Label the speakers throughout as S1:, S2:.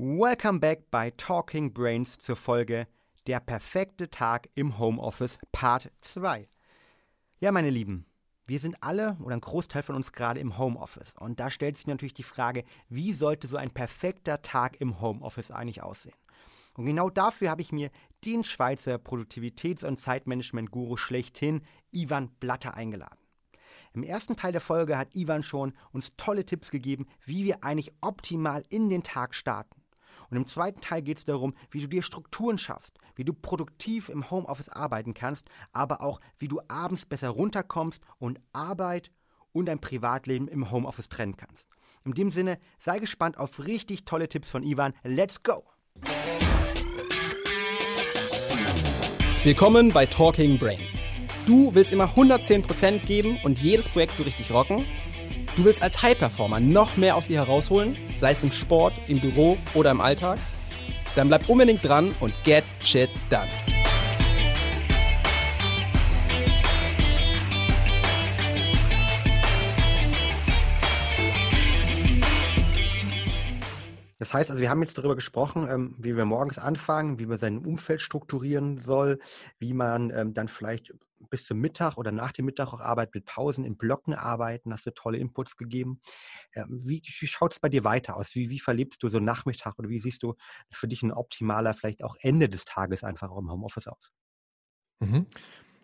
S1: Welcome back bei Talking Brains zur Folge Der perfekte Tag im Homeoffice Part 2. Ja, meine Lieben, wir sind alle oder ein Großteil von uns gerade im Homeoffice. Und da stellt sich natürlich die Frage, wie sollte so ein perfekter Tag im Homeoffice eigentlich aussehen? Und genau dafür habe ich mir den Schweizer Produktivitäts- und Zeitmanagement-Guru schlechthin, Ivan Blatter, eingeladen. Im ersten Teil der Folge hat Ivan schon uns tolle Tipps gegeben, wie wir eigentlich optimal in den Tag starten. Und im zweiten Teil geht es darum, wie du dir Strukturen schaffst, wie du produktiv im Homeoffice arbeiten kannst, aber auch, wie du abends besser runterkommst und Arbeit und dein Privatleben im Homeoffice trennen kannst. In dem Sinne, sei gespannt auf richtig tolle Tipps von Ivan. Let's go!
S2: Willkommen bei Talking Brains. Du willst immer 110% geben und jedes Projekt so richtig rocken? Du willst als High-Performer noch mehr aus dir herausholen, sei es im Sport, im Büro oder im Alltag? Dann bleib unbedingt dran und get shit done.
S1: Das heißt also, wir haben jetzt darüber gesprochen, ähm, wie wir morgens anfangen, wie man sein Umfeld strukturieren soll, wie man ähm, dann vielleicht bis zum Mittag oder nach dem Mittag auch Arbeit mit Pausen in Blocken arbeiten, hast du tolle Inputs gegeben. Ähm, wie, wie schaut es bei dir weiter aus? Wie, wie verlebst du so Nachmittag oder wie siehst du für dich ein optimaler, vielleicht auch Ende des Tages einfach auch im Homeoffice aus?
S3: Mhm.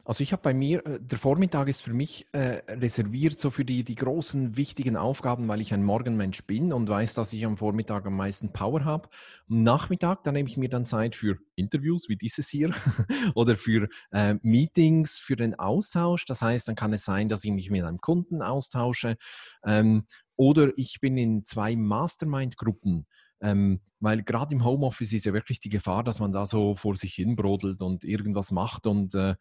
S3: Also ich habe bei mir, äh, der Vormittag ist für mich äh, reserviert so für die, die großen, wichtigen Aufgaben, weil ich ein Morgenmensch bin und weiß, dass ich am Vormittag am meisten Power habe. Am Nachmittag, da nehme ich mir dann Zeit für Interviews wie dieses hier oder für äh, Meetings, für den Austausch. Das heißt, dann kann es sein, dass ich mich mit einem Kunden austausche ähm, oder ich bin in zwei Mastermind-Gruppen. Ähm, weil gerade im Homeoffice ist ja wirklich die Gefahr, dass man da so vor sich hin brodelt und irgendwas macht und äh,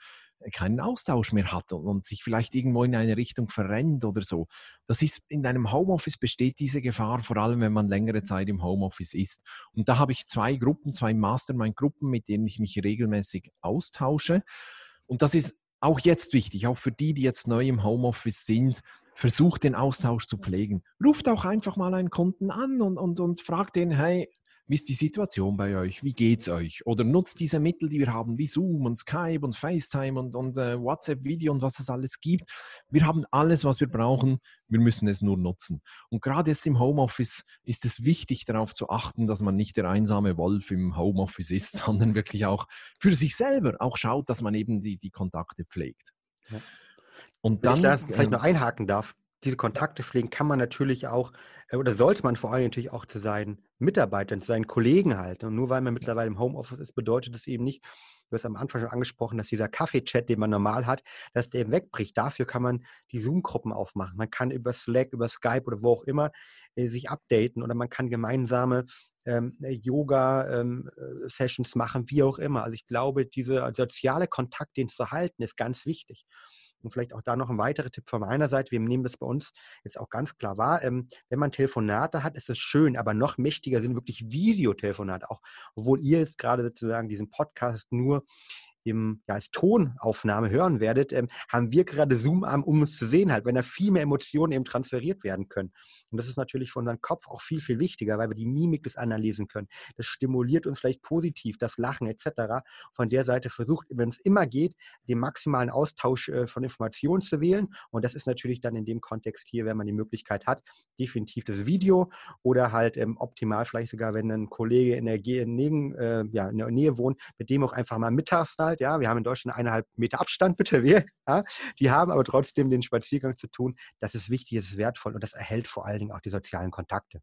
S3: keinen Austausch mehr hat und, und, sich vielleicht irgendwo in eine Richtung verrennt oder so. Das ist in einem Homeoffice besteht diese Gefahr, vor allem wenn man längere Zeit im Homeoffice ist. Und da habe ich zwei Gruppen, zwei Mastermind-Gruppen, mit denen ich mich regelmäßig austausche. Und das ist auch jetzt wichtig, auch für die, die jetzt neu im Homeoffice sind, versucht den Austausch zu pflegen. Ruft auch einfach mal einen Kunden an und, und, und fragt den, hey, wie ist die Situation bei euch? Wie geht's euch? Oder nutzt diese Mittel, die wir haben, wie Zoom und Skype und FaceTime und, und äh, WhatsApp-Video und was es alles gibt. Wir haben alles, was wir brauchen. Wir müssen es nur nutzen. Und gerade jetzt im Homeoffice ist es wichtig, darauf zu achten, dass man nicht der einsame Wolf im Homeoffice ist, sondern wirklich auch für sich selber auch schaut, dass man eben die, die Kontakte pflegt.
S1: Ja. Und dann, Wenn ich da vielleicht noch ähm, einhaken darf, diese Kontakte pflegen kann man natürlich auch, äh, oder sollte man vor allem natürlich auch zu seinen Mitarbeitern, zu seinen Kollegen halten. Und nur weil man mittlerweile im Homeoffice ist, bedeutet es eben nicht, du hast am Anfang schon angesprochen, dass dieser Kaffee-Chat, den man normal hat, dass der eben wegbricht. Dafür kann man die Zoom-Gruppen aufmachen. Man kann über Slack, über Skype oder wo auch immer äh, sich updaten oder man kann gemeinsame ähm, Yoga-Sessions ähm, machen, wie auch immer. Also ich glaube, dieser soziale Kontakt, den zu halten, ist ganz wichtig. Und vielleicht auch da noch ein weiterer Tipp von meiner Seite. Wir nehmen das bei uns jetzt auch ganz klar wahr. Ähm, wenn man Telefonate hat, ist es schön, aber noch mächtiger sind wirklich Videotelefonate. Auch obwohl ihr jetzt gerade sozusagen diesen Podcast nur im, ja, als Tonaufnahme hören werdet, ähm, haben wir gerade Zoom an, um uns zu sehen, halt, wenn da viel mehr Emotionen eben transferiert werden können. Und das ist natürlich für unseren Kopf auch viel, viel wichtiger, weil wir die Mimik des anderen lesen können. Das stimuliert uns vielleicht positiv, das Lachen etc. Von der Seite versucht, wenn es immer geht, den maximalen Austausch äh, von Informationen zu wählen. Und das ist natürlich dann in dem Kontext hier, wenn man die Möglichkeit hat, definitiv das Video oder halt ähm, optimal vielleicht sogar, wenn ein Kollege in der, in, äh, ja, in der Nähe wohnt, mit dem auch einfach mal mittags da halt, ja, wir haben in Deutschland eineinhalb Meter Abstand, bitte wir, ja, die haben aber trotzdem den Spaziergang zu tun. Das ist wichtig, das ist wertvoll und das erhält vor allen Dingen auch die sozialen Kontakte.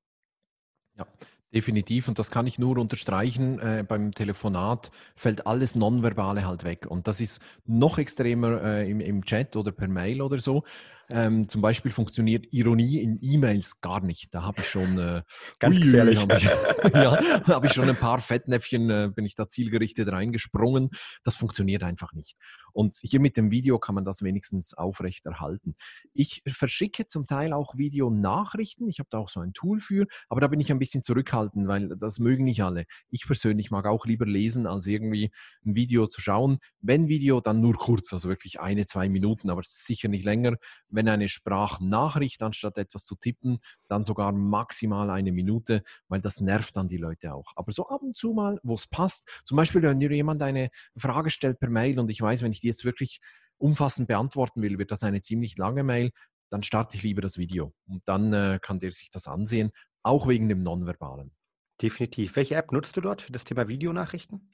S3: Ja, Definitiv, und das kann ich nur unterstreichen. Äh, beim Telefonat fällt alles Nonverbale halt weg. Und das ist noch extremer äh, im, im, Chat oder per Mail oder so. Ähm, zum Beispiel funktioniert Ironie in E-Mails gar nicht. Da habe ich schon äh,
S1: ganz ui, gefährlich.
S3: Habe ich, ja, hab ich schon ein paar Fettnäpfchen, äh, bin ich da zielgerichtet reingesprungen. Das funktioniert einfach nicht. Und hier mit dem Video kann man das wenigstens aufrechterhalten. Ich verschicke zum Teil auch Videonachrichten. Ich habe da auch so ein Tool für, aber da bin ich ein bisschen zurückhaltend, weil das mögen nicht alle. Ich persönlich mag auch lieber lesen, als irgendwie ein Video zu schauen. Wenn Video, dann nur kurz, also wirklich eine, zwei Minuten, aber sicher nicht länger. Wenn eine Sprachnachricht, anstatt etwas zu tippen, dann sogar maximal eine Minute, weil das nervt dann die Leute auch. Aber so ab und zu mal, wo es passt, zum Beispiel, wenn dir jemand eine Frage stellt per Mail und ich weiß, wenn ich die jetzt wirklich umfassend beantworten will, wird das eine ziemlich lange Mail, dann starte ich lieber das Video und dann äh, kann der sich das ansehen, auch wegen dem Nonverbalen.
S1: Definitiv. Welche App nutzt du dort für das Thema Videonachrichten?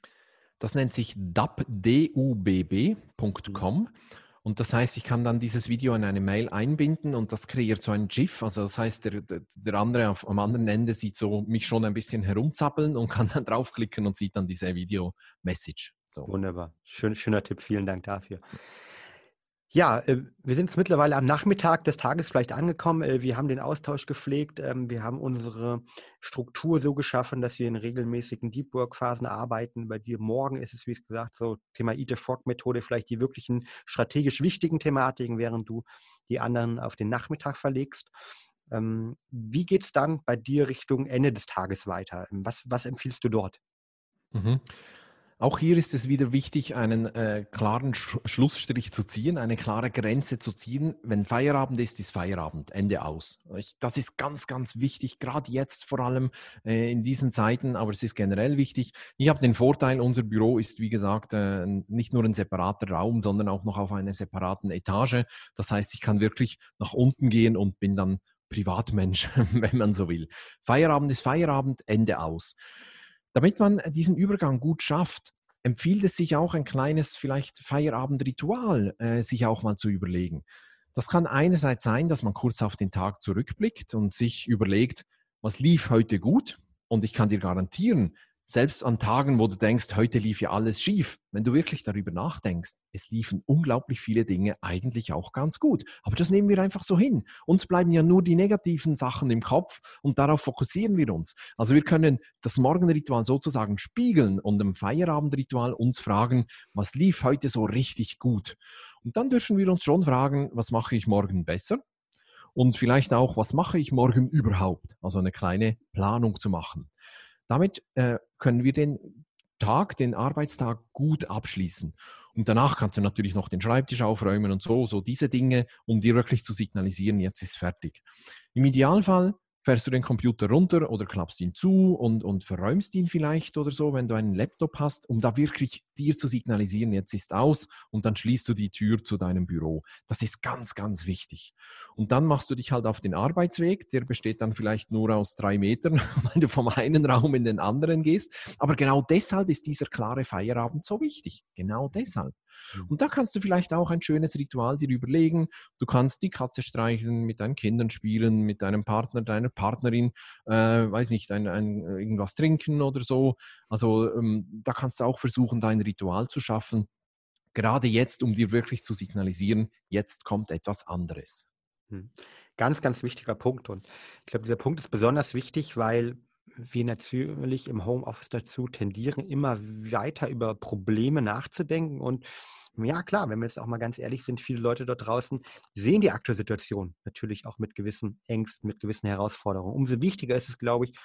S3: Das nennt sich dubbb.com. Mhm. Und das heißt, ich kann dann dieses Video in eine Mail einbinden und das kreiert so ein GIF. Also das heißt, der, der andere auf, am anderen Ende sieht so mich schon ein bisschen herumzappeln und kann dann draufklicken und sieht dann diese Video-Message.
S1: So. Wunderbar. Schön, schöner Tipp. Vielen Dank dafür. Ja, äh, wir sind jetzt mittlerweile am Nachmittag des Tages vielleicht angekommen. Äh, wir haben den Austausch gepflegt. Ähm, wir haben unsere Struktur so geschaffen, dass wir in regelmäßigen Deep Work Phasen arbeiten. Bei dir morgen ist es, wie gesagt, so Thema Eat the Frog Methode, vielleicht die wirklichen strategisch wichtigen Thematiken, während du die anderen auf den Nachmittag verlegst. Ähm, wie geht es dann bei dir Richtung Ende des Tages weiter? Was, was empfiehlst du dort?
S3: Mhm. Auch hier ist es wieder wichtig, einen äh, klaren Sch Schlussstrich zu ziehen, eine klare Grenze zu ziehen. Wenn Feierabend ist, ist Feierabend, Ende aus. Ich, das ist ganz, ganz wichtig, gerade jetzt vor allem äh, in diesen Zeiten, aber es ist generell wichtig. Ich habe den Vorteil, unser Büro ist, wie gesagt, äh, nicht nur ein separater Raum, sondern auch noch auf einer separaten Etage. Das heißt, ich kann wirklich nach unten gehen und bin dann Privatmensch, wenn man so will. Feierabend ist Feierabend, Ende aus. Damit man diesen Übergang gut schafft, empfiehlt es sich auch ein kleines vielleicht Feierabendritual äh, sich auch mal zu überlegen. Das kann einerseits sein, dass man kurz auf den Tag zurückblickt und sich überlegt, was lief heute gut? Und ich kann dir garantieren, selbst an Tagen, wo du denkst, heute lief ja alles schief, wenn du wirklich darüber nachdenkst, es liefen unglaublich viele Dinge eigentlich auch ganz gut. Aber das nehmen wir einfach so hin. Uns bleiben ja nur die negativen Sachen im Kopf und darauf fokussieren wir uns. Also wir können das Morgenritual sozusagen spiegeln und im Feierabendritual uns fragen, was lief heute so richtig gut? Und dann dürfen wir uns schon fragen, was mache ich morgen besser? Und vielleicht auch, was mache ich morgen überhaupt? Also eine kleine Planung zu machen. Damit äh, können wir den Tag, den Arbeitstag gut abschließen. Und danach kannst du natürlich noch den Schreibtisch aufräumen und so, so diese Dinge, um dir wirklich zu signalisieren, jetzt ist fertig. Im Idealfall fährst du den Computer runter oder klappst ihn zu und, und verräumst ihn vielleicht oder so, wenn du einen Laptop hast, um da wirklich dir zu signalisieren, jetzt ist aus und dann schließt du die Tür zu deinem Büro. Das ist ganz, ganz wichtig. Und dann machst du dich halt auf den Arbeitsweg, der besteht dann vielleicht nur aus drei Metern, weil du vom einen Raum in den anderen gehst. Aber genau deshalb ist dieser klare Feierabend so wichtig. Genau deshalb. Mhm. Und da kannst du vielleicht auch ein schönes Ritual dir überlegen. Du kannst die Katze streicheln, mit deinen Kindern spielen, mit deinem Partner, deiner Partnerin, äh, weiß nicht, ein, ein, irgendwas trinken oder so. Also ähm, da kannst du auch versuchen, dein Ritual zu schaffen. Gerade jetzt, um dir wirklich zu signalisieren, jetzt kommt etwas anderes.
S1: Hm. Ganz, ganz wichtiger Punkt. Und ich glaube, dieser Punkt ist besonders wichtig, weil wir natürlich im Homeoffice dazu tendieren, immer weiter über Probleme nachzudenken. Und ja, klar, wenn wir jetzt auch mal ganz ehrlich sind, viele Leute dort draußen sehen die aktuelle Situation natürlich auch mit gewissen Ängsten, mit gewissen Herausforderungen. Umso wichtiger ist es, glaube ich,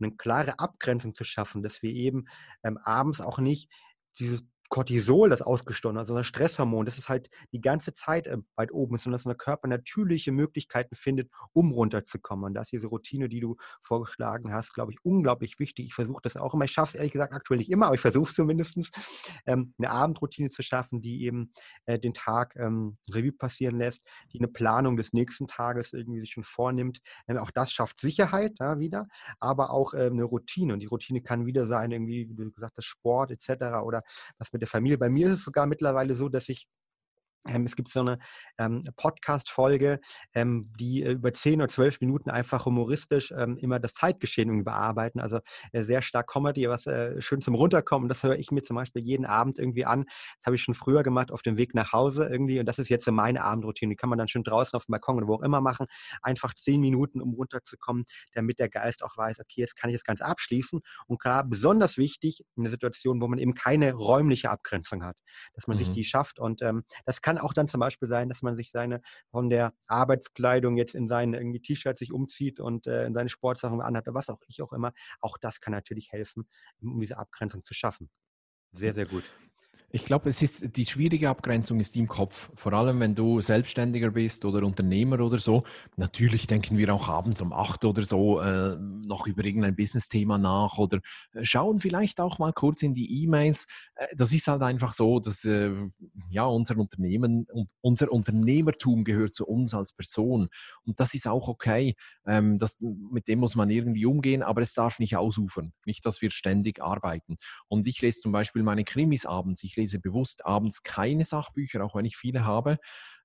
S1: eine klare Abgrenzung zu schaffen, dass wir eben ähm, abends auch nicht dieses Cortisol, das ausgestoßen hat, sondern Stresshormon, das ist halt die ganze Zeit äh, weit oben ist und dass der Körper natürliche Möglichkeiten findet, um runterzukommen. Und da ist diese Routine, die du vorgeschlagen hast, glaube ich, unglaublich wichtig. Ich versuche das auch immer. Ich schaffe es ehrlich gesagt aktuell nicht immer, aber ich versuche zumindest, ähm, eine Abendroutine zu schaffen, die eben äh, den Tag ähm, Revue passieren lässt, die eine Planung des nächsten Tages irgendwie sich schon vornimmt. Ähm, auch das schafft Sicherheit ja, wieder, aber auch eine Routine. Und die Routine kann wieder sein, irgendwie, wie du gesagt hast, Sport etc. oder was mit mit der Familie. Bei mir ist es sogar mittlerweile so, dass ich es gibt so eine ähm, Podcast-Folge, ähm, die äh, über 10 oder 12 Minuten einfach humoristisch ähm, immer das Zeitgeschehen bearbeiten. Also äh, sehr stark Comedy, was äh, schön zum Runterkommen. Das höre ich mir zum Beispiel jeden Abend irgendwie an. Das habe ich schon früher gemacht auf dem Weg nach Hause irgendwie. Und das ist jetzt so meine Abendroutine. Die kann man dann schön draußen auf dem Balkon oder wo auch immer machen. Einfach 10 Minuten, um runterzukommen, damit der Geist auch weiß, okay, jetzt kann ich das Ganze abschließen. Und klar, besonders wichtig in der Situation, wo man eben keine räumliche Abgrenzung hat, dass man mhm. sich die schafft. Und ähm, das kann auch dann zum Beispiel sein, dass man sich seine von der Arbeitskleidung jetzt in irgendwie T-Shirt sich umzieht und äh, in seine Sportsachen anhat oder was auch ich auch immer. Auch das kann natürlich helfen, um diese Abgrenzung zu schaffen. Sehr, sehr gut.
S3: Ich glaube, es ist die schwierige Abgrenzung ist die im Kopf. Vor allem, wenn du Selbstständiger bist oder Unternehmer oder so. Natürlich denken wir auch abends um acht oder so äh, noch über irgendein Business-Thema nach oder äh, schauen vielleicht auch mal kurz in die E-Mails. Äh, das ist halt einfach so, dass äh, ja unser Unternehmen und unser Unternehmertum gehört zu uns als Person und das ist auch okay. Ähm, das, mit dem muss man irgendwie umgehen, aber es darf nicht ausufern. Nicht, dass wir ständig arbeiten. Und ich lese zum Beispiel meine Krimis abends. Ich lese bewusst abends keine Sachbücher, auch wenn ich viele habe.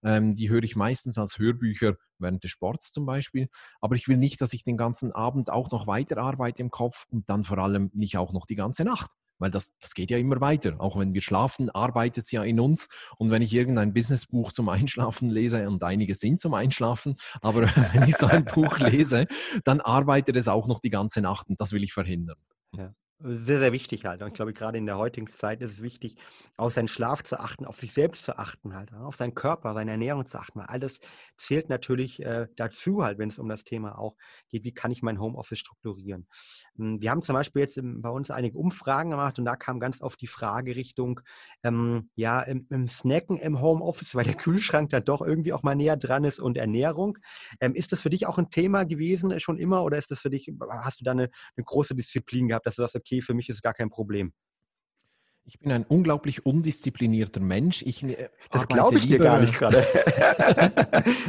S3: Ähm, die höre ich meistens als Hörbücher während des Sports zum Beispiel. Aber ich will nicht, dass ich den ganzen Abend auch noch weiterarbeite im Kopf und dann vor allem nicht auch noch die ganze Nacht. Weil das, das geht ja immer weiter. Auch wenn wir schlafen, arbeitet es ja in uns. Und wenn ich irgendein Businessbuch zum Einschlafen lese, und einige sind zum Einschlafen, aber wenn ich so ein Buch lese, dann arbeitet es auch noch die ganze Nacht und das will ich verhindern.
S1: Ja sehr, sehr wichtig halt. Und ich glaube, gerade in der heutigen Zeit ist es wichtig, auf seinen Schlaf zu achten, auf sich selbst zu achten halt, auf seinen Körper, seine Ernährung zu achten. Weil alles zählt natürlich äh, dazu halt, wenn es um das Thema auch geht, wie kann ich mein Homeoffice strukturieren. Hm, wir haben zum Beispiel jetzt bei uns einige Umfragen gemacht und da kam ganz oft die Frage Richtung, ähm, ja, im, im, Snacken im Homeoffice, weil der Kühlschrank da doch irgendwie auch mal näher dran ist und Ernährung. Ähm, ist das für dich auch ein Thema gewesen schon immer oder ist das für dich, hast du da eine, eine große Disziplin gehabt, dass du sagst, okay, für mich ist gar kein Problem.
S3: Ich bin ein unglaublich undisziplinierter Mensch. Ich,
S1: äh, das glaube ich dir gar nicht gerade.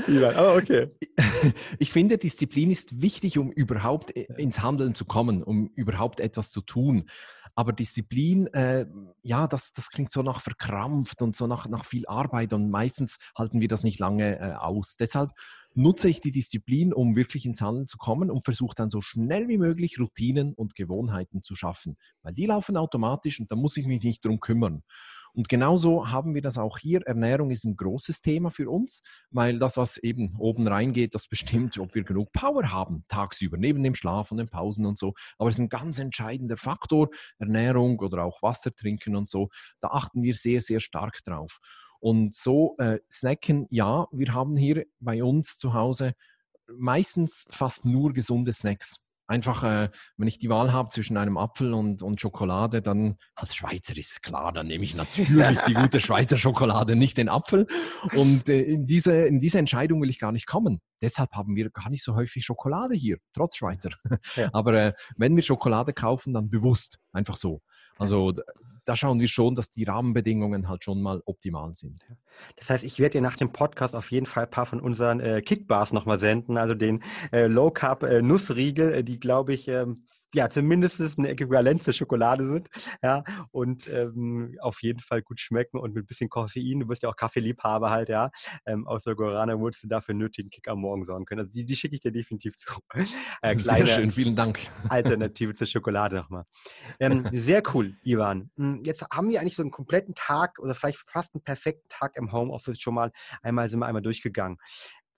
S3: Aber okay. Ich finde, Disziplin ist wichtig, um überhaupt äh, ins Handeln zu kommen, um überhaupt etwas zu tun. Aber Disziplin, äh, ja, das, das klingt so nach verkrampft und so nach, nach viel Arbeit und meistens halten wir das nicht lange äh, aus. Deshalb nutze ich die Disziplin, um wirklich ins Handeln zu kommen und versuche dann so schnell wie möglich Routinen und Gewohnheiten zu schaffen. Weil die laufen automatisch und da muss ich mich nicht drum kümmern. Und genauso haben wir das auch hier. Ernährung ist ein großes Thema für uns, weil das, was eben oben reingeht, das bestimmt, ob wir genug Power haben tagsüber, neben dem Schlaf und den Pausen und so. Aber es ist ein ganz entscheidender Faktor, Ernährung oder auch Wasser trinken und so. Da achten wir sehr, sehr stark drauf. Und so äh, snacken, ja, wir haben hier bei uns zu Hause meistens fast nur gesunde Snacks. Einfach, äh, wenn ich die Wahl habe zwischen einem Apfel und, und Schokolade, dann als Schweizer ist klar, dann nehme ich natürlich die gute Schweizer Schokolade, nicht den Apfel. Und äh, in, diese, in diese Entscheidung will ich gar nicht kommen. Deshalb haben wir gar nicht so häufig Schokolade hier, trotz Schweizer. Ja. Aber äh, wenn wir Schokolade kaufen, dann bewusst, einfach so. Also da schauen wir schon, dass die Rahmenbedingungen halt schon mal optimal sind.
S1: Das heißt, ich werde dir nach dem Podcast auf jeden Fall ein paar von unseren äh, Kickbars nochmal senden, also den äh, Low Carb äh, Nussriegel, äh, die glaube ich ähm, ja zumindest eine Äquivalenz zur Schokolade sind, ja, und ähm, auf jeden Fall gut schmecken und mit ein bisschen Koffein. Du bist ja auch Kaffeeliebhaber halt, ja. Ähm, aus der Guarana würdest du dafür nötigen Kick am Morgen sorgen können. Also die, die schicke ich dir definitiv zu.
S3: Äh, sehr schön, vielen Dank.
S1: Alternative zur Schokolade nochmal. Ähm, sehr cool, Ivan. Hm, jetzt haben wir eigentlich so einen kompletten Tag oder vielleicht fast einen perfekten Tag im Homeoffice schon mal einmal sind wir einmal durchgegangen.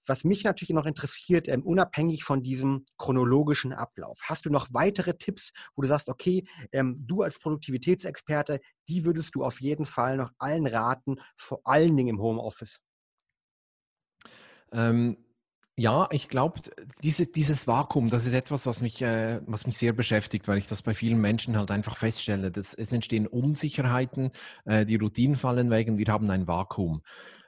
S1: Was mich natürlich noch interessiert, ähm, unabhängig von diesem chronologischen Ablauf, hast du noch weitere Tipps, wo du sagst, okay, ähm, du als Produktivitätsexperte, die würdest du auf jeden Fall noch allen raten, vor allen Dingen im Homeoffice?
S3: Ähm, ja, ich glaube, diese, dieses Vakuum, das ist etwas, was mich, äh, was mich sehr beschäftigt, weil ich das bei vielen Menschen halt einfach feststelle. Dass es entstehen Unsicherheiten, äh, die Routinen fallen weg und wir haben ein Vakuum.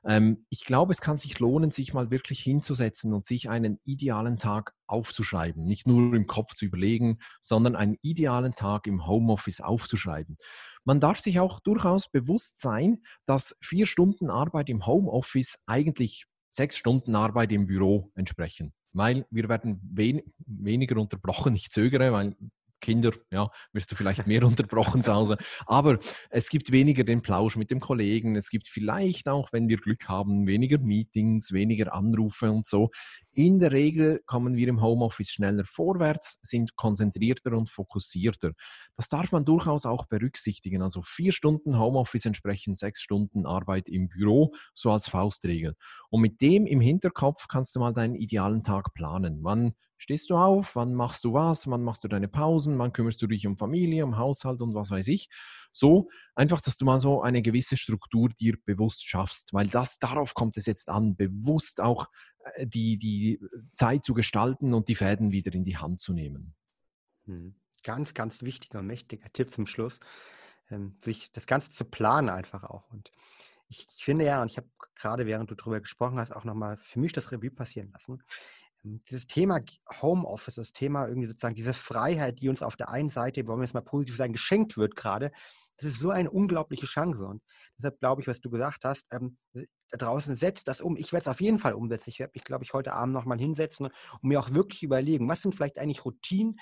S3: Ähm, ich glaube, es kann sich lohnen, sich mal wirklich hinzusetzen und sich einen idealen Tag aufzuschreiben. Nicht nur im Kopf zu überlegen, sondern einen idealen Tag im Homeoffice aufzuschreiben. Man darf sich auch durchaus bewusst sein, dass vier Stunden Arbeit im Homeoffice eigentlich sechs Stunden Arbeit im Büro entsprechen. Weil wir werden wen weniger unterbrochen. Ich zögere, weil Kinder, ja, wirst du vielleicht mehr unterbrochen zu Hause. Aber es gibt weniger den Plausch mit dem Kollegen. Es gibt vielleicht auch, wenn wir Glück haben, weniger Meetings, weniger Anrufe und so. In der Regel kommen wir im Homeoffice schneller vorwärts, sind konzentrierter und fokussierter. Das darf man durchaus auch berücksichtigen. Also vier Stunden Homeoffice entsprechen sechs Stunden Arbeit im Büro, so als Faustregel. Und mit dem im Hinterkopf kannst du mal deinen idealen Tag planen. Wann stehst du auf? Wann machst du was? Wann machst du deine Pausen? Wann kümmerst du dich um Familie, um Haushalt und was weiß ich? So einfach, dass du mal so eine gewisse Struktur dir bewusst schaffst, weil das darauf kommt es jetzt an, bewusst auch äh, die, die Zeit zu gestalten und die Fäden wieder in die Hand zu nehmen.
S1: Hm. Ganz, ganz wichtiger und mächtiger Tipp zum Schluss, ähm, sich das Ganze zu planen einfach auch. Und ich, ich finde ja, und ich habe gerade während du darüber gesprochen hast, auch nochmal für mich das Revue passieren lassen. Dieses Thema Homeoffice, das Thema irgendwie sozusagen diese Freiheit, die uns auf der einen Seite, wollen wir jetzt mal positiv sagen, geschenkt wird gerade, das ist so eine unglaubliche Chance. Und deshalb glaube ich, was du gesagt hast, ähm, da draußen setzt das um. Ich werde es auf jeden Fall umsetzen. Ich werde mich, glaube ich, heute Abend nochmal hinsetzen und mir auch wirklich überlegen, was sind vielleicht eigentlich Routinen,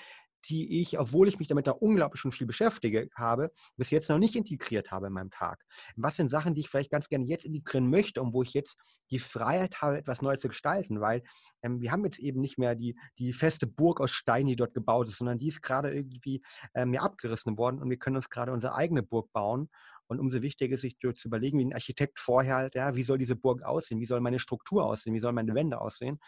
S1: die ich, obwohl ich mich damit da unglaublich schon viel beschäftige habe, bis jetzt noch nicht integriert habe in meinem Tag. Was sind Sachen, die ich vielleicht ganz gerne jetzt integrieren möchte und wo ich jetzt die Freiheit habe, etwas Neues zu gestalten? Weil ähm, wir haben jetzt eben nicht mehr die, die feste Burg aus Stein, die dort gebaut ist, sondern die ist gerade irgendwie ähm, ja, abgerissen worden und wir können uns gerade unsere eigene Burg bauen. Und umso wichtiger ist, sich zu überlegen, wie ein Architekt vorher halt, ja, wie soll diese Burg aussehen? Wie soll meine Struktur aussehen? Wie sollen meine Wände aussehen?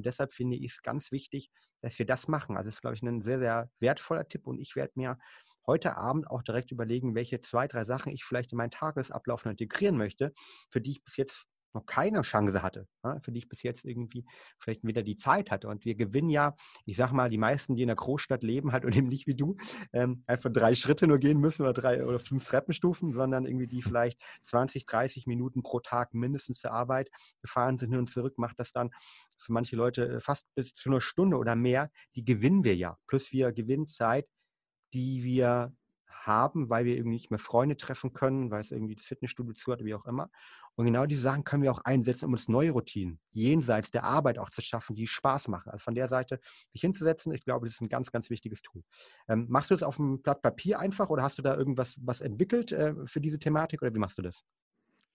S1: Und deshalb finde ich es ganz wichtig, dass wir das machen. Also das ist, glaube ich, ein sehr, sehr wertvoller Tipp. Und ich werde mir heute Abend auch direkt überlegen, welche zwei, drei Sachen ich vielleicht in meinen Tagesablauf integrieren möchte, für die ich bis jetzt noch keine Chance hatte, ja, für die ich bis jetzt irgendwie vielleicht wieder die Zeit hatte. Und wir gewinnen ja, ich sag mal, die meisten, die in der Großstadt leben, halt und eben nicht wie du, ähm, einfach drei Schritte nur gehen müssen oder drei oder fünf Treppenstufen, sondern irgendwie die vielleicht 20, 30 Minuten pro Tag mindestens zur Arbeit gefahren sind und zurück, macht das dann für manche Leute äh, fast bis zu einer Stunde oder mehr. Die gewinnen wir ja. Plus wir gewinnen Zeit, die wir haben, weil wir irgendwie nicht mehr Freunde treffen können, weil es irgendwie das Fitnessstudio zu hat, wie auch immer. Und genau diese Sachen können wir auch einsetzen, um uns neue Routinen jenseits der Arbeit auch zu schaffen, die Spaß machen. Also von der Seite sich hinzusetzen, ich glaube, das ist ein ganz, ganz wichtiges Tool. Ähm, machst du das auf dem Blatt Papier einfach oder hast du da irgendwas was entwickelt äh, für diese Thematik oder wie machst du das?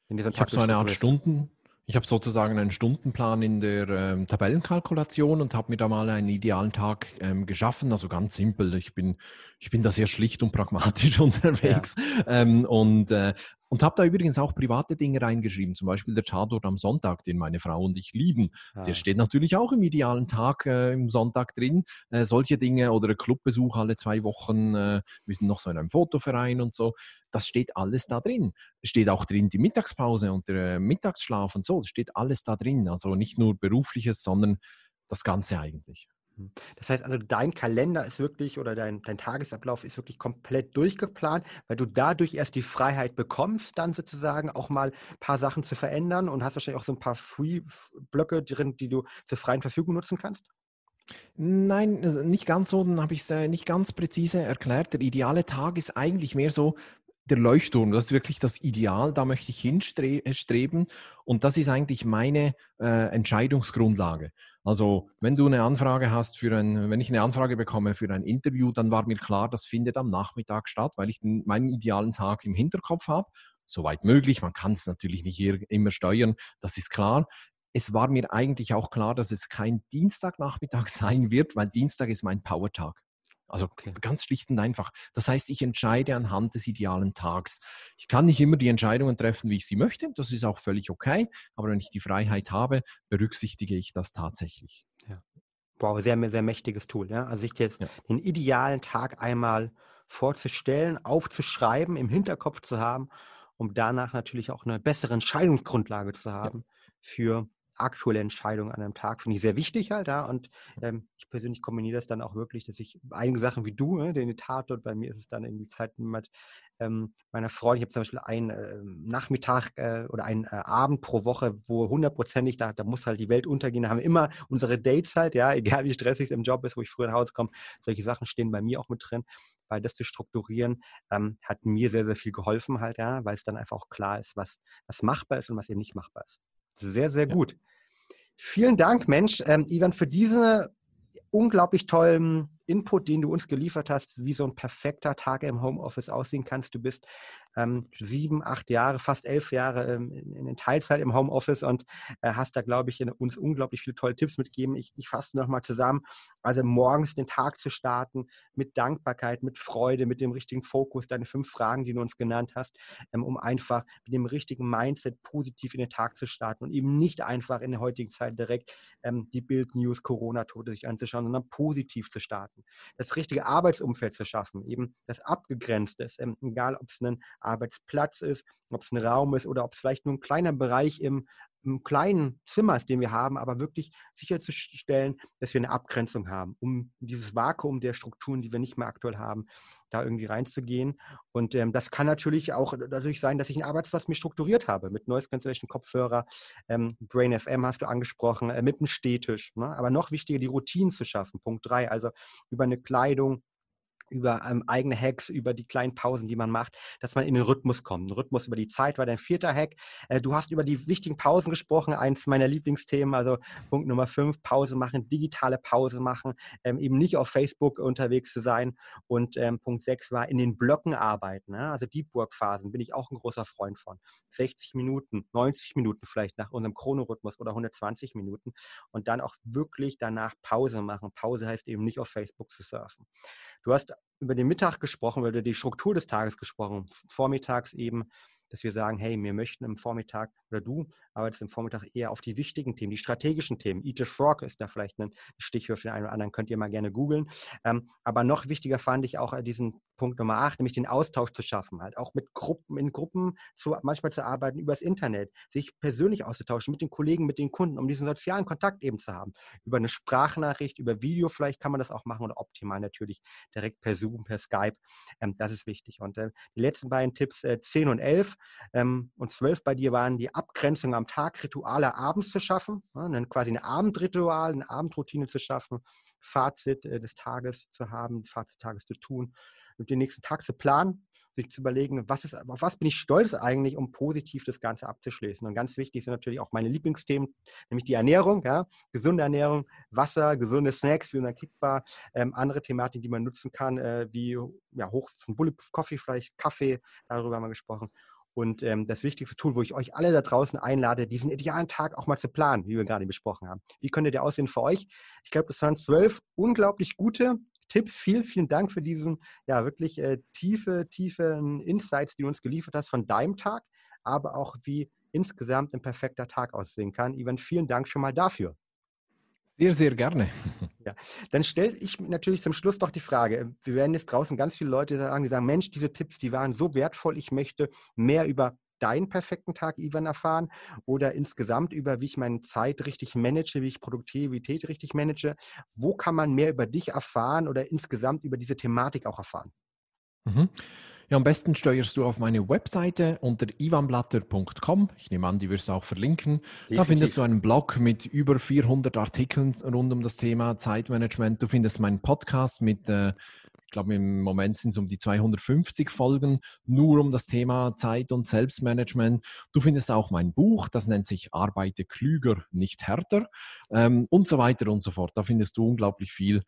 S3: ich habe so eine Art Stunden, ich habe sozusagen einen Stundenplan in der ähm, Tabellenkalkulation und habe mir da mal einen idealen Tag ähm, geschaffen. Also ganz simpel. Ich bin, ich bin da sehr schlicht und pragmatisch unterwegs. Ja. Ähm, und äh, und habe da übrigens auch private Dinge reingeschrieben, zum Beispiel der Tatort am Sonntag, den meine Frau und ich lieben. Ah. Der steht natürlich auch im idealen Tag äh, im Sonntag drin. Äh, solche Dinge oder Clubbesuch alle zwei Wochen. Äh, wir sind noch so in einem Fotoverein und so. Das steht alles da drin. Steht auch drin die Mittagspause und der Mittagsschlaf und so. Das steht alles da drin. Also nicht nur berufliches, sondern das Ganze eigentlich.
S1: Hm. Das heißt also, dein Kalender ist wirklich oder dein, dein Tagesablauf ist wirklich komplett durchgeplant, weil du dadurch erst die Freiheit bekommst, dann sozusagen auch mal ein paar Sachen zu verändern und hast wahrscheinlich auch so ein paar Free-Blöcke drin, die du zur freien Verfügung nutzen kannst?
S3: Nein, also nicht ganz so, dann habe ich es äh, nicht ganz präzise erklärt. Der ideale Tag ist eigentlich mehr so, der Leuchtturm, das ist wirklich das Ideal, da möchte ich hinstreben äh, und das ist eigentlich meine äh, Entscheidungsgrundlage. Also wenn du eine Anfrage hast für ein, wenn ich eine Anfrage bekomme für ein Interview, dann war mir klar, das findet am Nachmittag statt, weil ich den, meinen idealen Tag im Hinterkopf habe. Soweit möglich, man kann es natürlich nicht immer steuern, das ist klar. Es war mir eigentlich auch klar, dass es kein Dienstagnachmittag sein wird, weil Dienstag ist mein Power-Tag. Also okay. ganz schlicht und einfach. Das heißt, ich entscheide anhand des idealen Tags. Ich kann nicht immer die Entscheidungen treffen, wie ich sie möchte. Das ist auch völlig okay. Aber wenn ich die Freiheit habe, berücksichtige ich das tatsächlich.
S1: Ja. Wow, sehr, sehr mächtiges Tool. Ja? Also sich jetzt ja. den idealen Tag einmal vorzustellen, aufzuschreiben, im Hinterkopf zu haben, um danach natürlich auch eine bessere Entscheidungsgrundlage zu haben ja. für aktuelle Entscheidung an einem Tag finde ich sehr wichtig halt, ja. Und ähm, ich persönlich kombiniere das dann auch wirklich, dass ich einige Sachen wie du, ne, den Tat und bei mir ist es dann irgendwie Zeit mit ähm, meiner Freundin. Ich habe zum Beispiel einen äh, Nachmittag äh, oder einen äh, Abend pro Woche, wo hundertprozentig, da, da muss halt die Welt untergehen. Da haben wir immer unsere Dates halt, ja, egal wie stressig es im Job ist, wo ich früher nach Hause komme. Solche Sachen stehen bei mir auch mit drin. Weil das zu strukturieren, ähm, hat mir sehr, sehr viel geholfen halt, ja, weil es dann einfach auch klar ist, was, was machbar ist und was eben nicht machbar ist. Sehr, sehr gut. Vielen Dank, Mensch, ähm, Ivan, für diese unglaublich tollen Input, den du uns geliefert hast, wie so ein perfekter Tag im Homeoffice aussehen kannst. Du bist ähm, sieben, acht Jahre, fast elf Jahre ähm, in, in, Teilzeit im Homeoffice und äh, hast da, glaube ich, uns unglaublich viele tolle Tipps mitgegeben. Ich, ich fasse nochmal zusammen. Also morgens den Tag zu starten mit Dankbarkeit, mit Freude, mit dem richtigen Fokus, deine fünf Fragen, die du uns genannt hast, ähm, um einfach mit dem richtigen Mindset positiv in den Tag zu starten und eben nicht einfach in der heutigen Zeit direkt ähm, die Bild-News, Corona-Tote sich anzuschauen, sondern positiv zu starten. Das richtige Arbeitsumfeld zu schaffen, eben das abgegrenzt ist, ähm, egal ob es ein Arbeitsplatz ist, ob es ein Raum ist oder ob es vielleicht nur ein kleiner Bereich im, im kleinen Zimmer ist, den wir haben, aber wirklich sicherzustellen, dass wir eine Abgrenzung haben, um dieses Vakuum der Strukturen, die wir nicht mehr aktuell haben, da irgendwie reinzugehen. Und ähm, das kann natürlich auch dadurch sein, dass ich einen Arbeitsplatz mir strukturiert habe, mit Noise Cancellation Kopfhörer, ähm, Brain FM hast du angesprochen, äh, mit einem Stehtisch. Ne? Aber noch wichtiger, die Routinen zu schaffen. Punkt drei, also über eine Kleidung, über ähm, eigene Hacks, über die kleinen Pausen, die man macht, dass man in den Rhythmus kommt. Ein Rhythmus über die Zeit war dein vierter Hack. Äh, du hast über die wichtigen Pausen gesprochen, eins meiner Lieblingsthemen, also Punkt Nummer fünf, Pause machen, digitale Pause machen, ähm, eben nicht auf Facebook unterwegs zu sein. Und ähm, Punkt sechs war in den Blöcken arbeiten, ne? also Deep Work Phasen, bin ich auch ein großer Freund von. 60 Minuten, 90 Minuten vielleicht nach unserem Chronorhythmus oder 120 Minuten und dann auch wirklich danach Pause machen. Pause heißt eben nicht auf Facebook zu surfen. Du hast über den Mittag gesprochen, über die Struktur des Tages gesprochen, vormittags eben dass wir sagen, hey, wir möchten im Vormittag oder du arbeitest im Vormittag eher auf die wichtigen Themen, die strategischen Themen. Eat a Frog ist da vielleicht ein Stichwort für den einen oder anderen, könnt ihr mal gerne googeln. Ähm, aber noch wichtiger fand ich auch äh, diesen Punkt Nummer 8, nämlich den Austausch zu schaffen, halt auch mit Gruppen, in Gruppen zu, manchmal zu arbeiten, übers Internet, sich persönlich auszutauschen mit den Kollegen, mit den Kunden, um diesen sozialen Kontakt eben zu haben. Über eine Sprachnachricht, über Video vielleicht kann man das auch machen oder optimal natürlich direkt per Zoom, per Skype. Ähm, das ist wichtig. Und äh, die letzten beiden Tipps, äh, 10 und 11, ähm, und zwölf bei dir waren die Abgrenzung am Tag, Rituale abends zu schaffen, ne, quasi ein Abendritual, eine Abendroutine zu schaffen, Fazit äh, des Tages zu haben, Fazit des Tages zu tun den nächsten Tag zu planen, sich zu überlegen, was ist, auf was bin ich stolz eigentlich, um positiv das Ganze abzuschließen. Und ganz wichtig sind natürlich auch meine Lieblingsthemen, nämlich die Ernährung, ja, gesunde Ernährung, Wasser, gesunde Snacks wie unser Kickbar, ähm, andere Thematiken, die man nutzen kann, äh, wie ja, hoch von Bulletproof Coffee vielleicht, Kaffee, darüber haben wir gesprochen und ähm, das wichtigste Tool, wo ich euch alle da draußen einlade, diesen idealen Tag auch mal zu planen, wie wir gerade besprochen haben. Wie könnte der aussehen für euch? Ich glaube, das waren zwölf unglaublich gute Tipps. Vielen, vielen Dank für diesen ja wirklich äh, tiefe, tiefe Insights, die du uns geliefert hast von deinem Tag, aber auch wie insgesamt ein perfekter Tag aussehen kann. Ivan, vielen Dank schon mal dafür.
S3: Sehr, sehr gerne.
S1: Ja, dann stelle ich natürlich zum Schluss noch die Frage. Wir werden jetzt draußen ganz viele Leute sagen, die sagen, Mensch, diese Tipps, die waren so wertvoll, ich möchte mehr über deinen perfekten Tag, Ivan, erfahren oder insgesamt über, wie ich meine Zeit richtig manage, wie ich Produktivität richtig manage. Wo kann man mehr über dich erfahren oder insgesamt über diese Thematik auch erfahren?
S3: Mhm. Ja, am besten steuerst du auf meine Webseite unter ivanblatter.com. Ich nehme an, die wirst du auch verlinken. Definitiv. Da findest du einen Blog mit über 400 Artikeln rund um das Thema Zeitmanagement. Du findest meinen Podcast mit, äh, glaube, im Moment sind es um die 250 Folgen, nur um das Thema Zeit- und Selbstmanagement. Du findest auch mein Buch, das nennt sich Arbeite klüger, nicht härter ähm, und so weiter und so fort. Da findest du unglaublich viel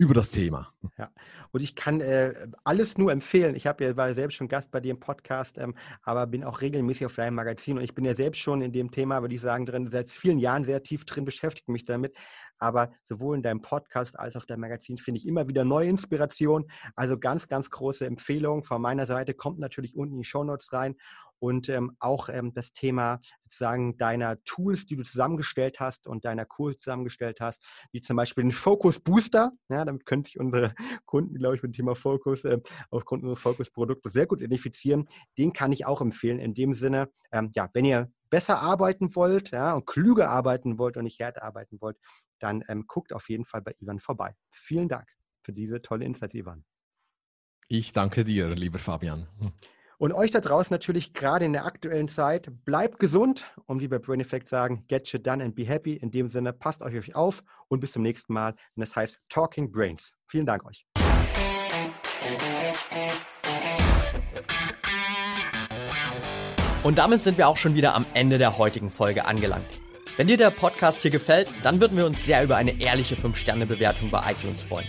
S3: über das Thema.
S1: Ja, und ich kann äh, alles nur empfehlen. Ich habe ja, war selbst schon Gast bei dir im Podcast, ähm, aber bin auch regelmäßig auf deinem Magazin und ich bin ja selbst schon in dem Thema, würde ich sagen, drin, seit vielen Jahren sehr tief drin, beschäftige mich damit. Aber sowohl in deinem Podcast als auch deinem Magazin finde ich immer wieder neue Inspiration. Also ganz, ganz große Empfehlung von meiner Seite. Kommt natürlich unten in die Show Notes rein und ähm, auch ähm, das Thema sozusagen deiner Tools, die du zusammengestellt hast und deiner Kurs zusammengestellt hast, wie zum Beispiel den Focus Booster. Ja, damit könnte ich unsere Kunden, glaube ich, mit dem Thema Focus äh, aufgrund unseres Focus-Produktes sehr gut identifizieren. Den kann ich auch empfehlen. In dem Sinne, ähm, ja, wenn ihr besser arbeiten wollt ja, und klüger arbeiten wollt und nicht härter arbeiten wollt, dann ähm, guckt auf jeden Fall bei Ivan vorbei. Vielen Dank für diese tolle Insight, Ivan.
S3: Ich danke dir, lieber Fabian.
S1: Und euch da draußen natürlich gerade in der aktuellen Zeit, bleibt gesund und wie bei Brain Effect sagen, get shit done and be happy. In dem Sinne, passt euch auf und bis zum nächsten Mal. Und das heißt Talking Brains. Vielen Dank euch.
S2: Und damit sind wir auch schon wieder am Ende der heutigen Folge angelangt. Wenn dir der Podcast hier gefällt, dann würden wir uns sehr über eine ehrliche 5-Sterne-Bewertung bei iTunes freuen.